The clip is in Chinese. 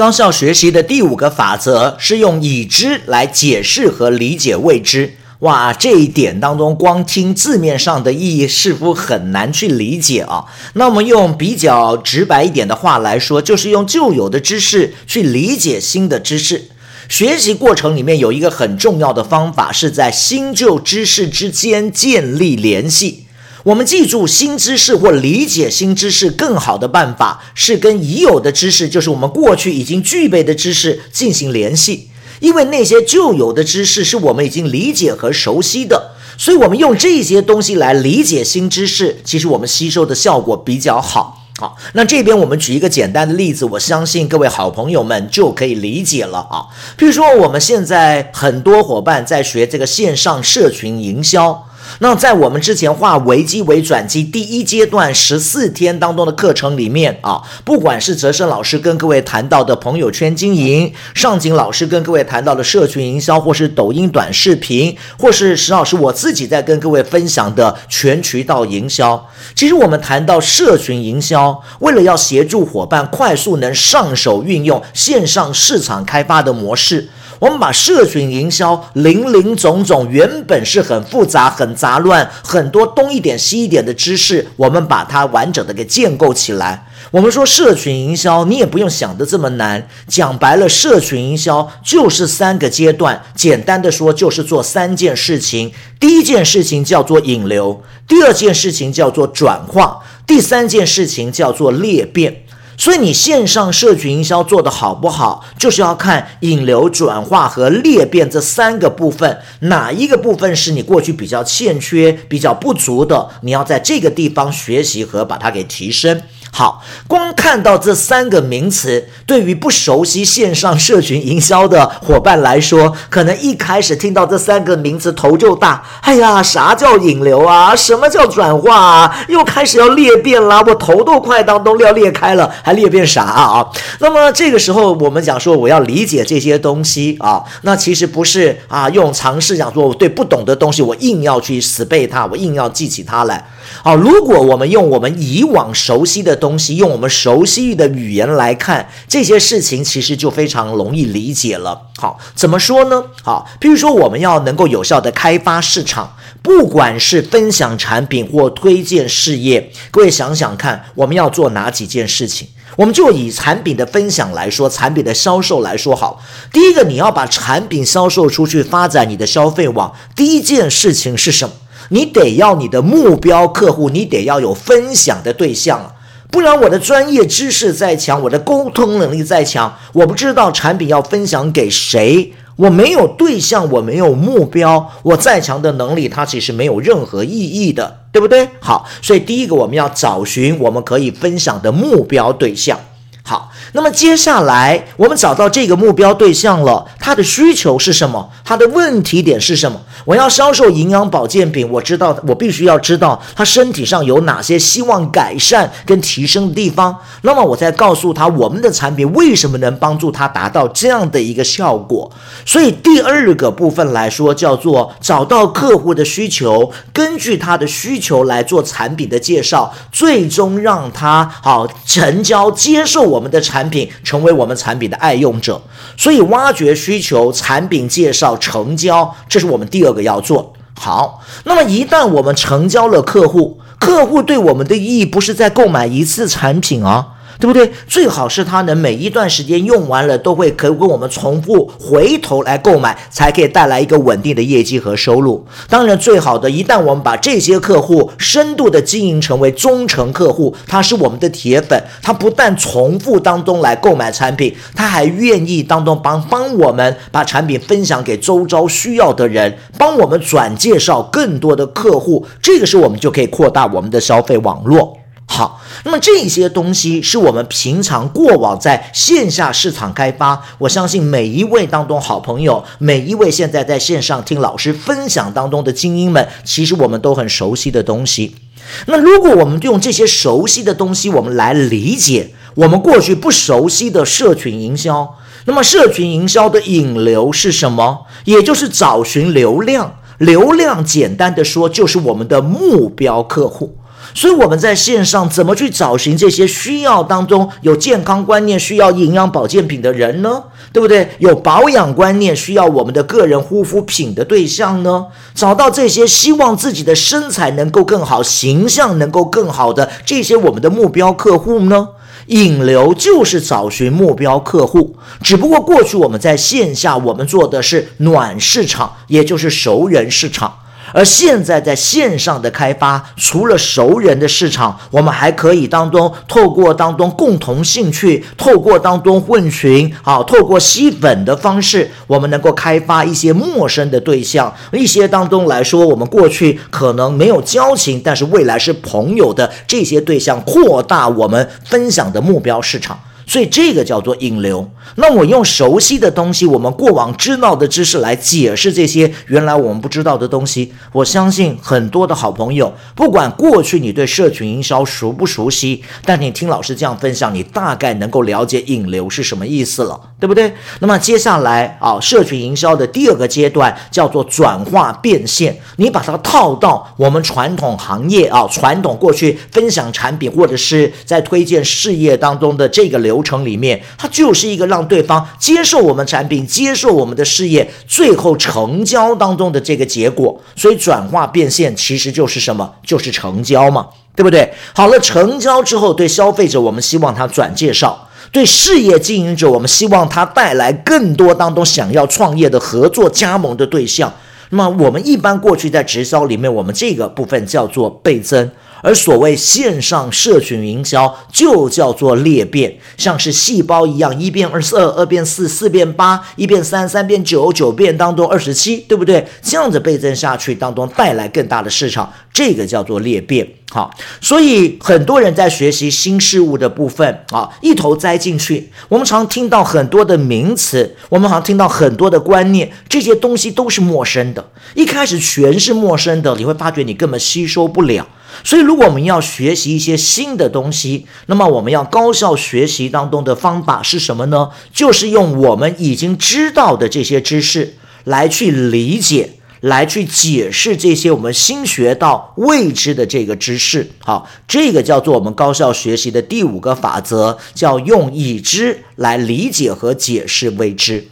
高效学习的第五个法则是用已知来解释和理解未知。哇，这一点当中，光听字面上的意义似乎很难去理解啊。那我们用比较直白一点的话来说，就是用旧有的知识去理解新的知识。学习过程里面有一个很重要的方法，是在新旧知识之间建立联系。我们记住，新知识或理解新知识更好的办法，是跟已有的知识，就是我们过去已经具备的知识进行联系。因为那些旧有的知识是我们已经理解和熟悉的，所以我们用这些东西来理解新知识，其实我们吸收的效果比较好。好，那这边我们举一个简单的例子，我相信各位好朋友们就可以理解了啊。譬如说，我们现在很多伙伴在学这个线上社群营销。那在我们之前化危机为转机第一阶段十四天当中的课程里面啊，不管是泽生老师跟各位谈到的朋友圈经营，上井老师跟各位谈到的社群营销，或是抖音短视频，或是石老师我自己在跟各位分享的全渠道营销，其实我们谈到社群营销，为了要协助伙伴快速能上手运用线上市场开发的模式。我们把社群营销林林总总，原本是很复杂、很杂乱、很多东一点西一点的知识，我们把它完整的给建构起来。我们说社群营销，你也不用想的这么难。讲白了，社群营销就是三个阶段，简单的说就是做三件事情。第一件事情叫做引流，第二件事情叫做转化，第三件事情叫做裂变。所以你线上社群营销做得好不好，就是要看引流、转化和裂变这三个部分，哪一个部分是你过去比较欠缺、比较不足的，你要在这个地方学习和把它给提升。好，光看到这三个名词，对于不熟悉线上社群营销的伙伴来说，可能一开始听到这三个名词头就大。哎呀，啥叫引流啊？什么叫转化啊？又开始要裂变了，我头都快当都要裂开了，还裂变啥啊？那么这个时候，我们讲说我要理解这些东西啊，那其实不是啊，用尝试讲说我对不懂的东西，我硬要去死背它，我硬要记起它来。好，如果我们用我们以往熟悉的东西，用我们熟悉的语言来看这些事情，其实就非常容易理解了。好，怎么说呢？好，比如说我们要能够有效的开发市场，不管是分享产品或推荐事业，各位想想看，我们要做哪几件事情？我们就以产品的分享来说，产品的销售来说好。第一个，你要把产品销售出去，发展你的消费网，第一件事情是什么？你得要你的目标客户，你得要有分享的对象啊，不然我的专业知识再强，我的沟通能力再强，我不知道产品要分享给谁，我没有对象，我没有目标，我再强的能力，它其实没有任何意义的，对不对？好，所以第一个我们要找寻我们可以分享的目标对象。好，那么接下来我们找到这个目标对象了，他的需求是什么？他的问题点是什么？我要销售营养保健品，我知道我必须要知道他身体上有哪些希望改善跟提升的地方，那么我再告诉他我们的产品为什么能帮助他达到这样的一个效果。所以第二个部分来说叫做找到客户的需求，根据他的需求来做产品的介绍，最终让他好成交接受我。我们的产品成为我们产品的爱用者，所以挖掘需求、产品介绍、成交，这是我们第二个要做。好，那么一旦我们成交了客户，客户对我们的意义不是在购买一次产品啊。对不对？最好是他能每一段时间用完了，都会可以跟我们重复回头来购买，才可以带来一个稳定的业绩和收入。当然，最好的，一旦我们把这些客户深度的经营成为忠诚客户，他是我们的铁粉，他不但重复当中来购买产品，他还愿意当中帮帮我们把产品分享给周遭需要的人，帮我们转介绍更多的客户。这个时候，我们就可以扩大我们的消费网络。好，那么这些东西是我们平常过往在线下市场开发，我相信每一位当中好朋友，每一位现在在线上听老师分享当中的精英们，其实我们都很熟悉的东西。那如果我们用这些熟悉的东西，我们来理解我们过去不熟悉的社群营销，那么社群营销的引流是什么？也就是找寻流量，流量简单的说就是我们的目标客户。所以我们在线上怎么去找寻这些需要当中有健康观念、需要营养保健品的人呢？对不对？有保养观念、需要我们的个人护肤品的对象呢？找到这些希望自己的身材能够更好、形象能够更好的这些我们的目标客户呢？引流就是找寻目标客户，只不过过去我们在线下我们做的是暖市场，也就是熟人市场。而现在在线上的开发，除了熟人的市场，我们还可以当中透过当中共同兴趣，透过当中混群，好，透过吸粉的方式，我们能够开发一些陌生的对象，一些当中来说，我们过去可能没有交情，但是未来是朋友的这些对象，扩大我们分享的目标市场。所以这个叫做引流。那我用熟悉的东西，我们过往知道的知识来解释这些原来我们不知道的东西。我相信很多的好朋友，不管过去你对社群营销熟不熟悉，但你听老师这样分享，你大概能够了解引流是什么意思了，对不对？那么接下来啊，社群营销的第二个阶段叫做转化变现，你把它套到我们传统行业啊，传统过去分享产品或者是在推荐事业当中的这个流。流程里面，它就是一个让对方接受我们产品、接受我们的事业，最后成交当中的这个结果。所以转化变现其实就是什么？就是成交嘛，对不对？好了，成交之后，对消费者我们希望他转介绍；对事业经营者，我们希望他带来更多当中想要创业的合作加盟的对象。那么我们一般过去在直销里面，我们这个部分叫做倍增。而所谓线上社群营销，就叫做裂变，像是细胞一样，一变二四二，二变四，四变八，一变三，三变九，九变当中二十七，对不对？这样子倍增下去当中带来更大的市场，这个叫做裂变。好，所以很多人在学习新事物的部分啊，一头栽进去。我们常听到很多的名词，我们好像听到很多的观念，这些东西都是陌生的。一开始全是陌生的，你会发觉你根本吸收不了。所以，如果我们要学习一些新的东西，那么我们要高效学习当中的方法是什么呢？就是用我们已经知道的这些知识来去理解，来去解释这些我们新学到未知的这个知识。好，这个叫做我们高效学习的第五个法则，叫用已知来理解和解释未知。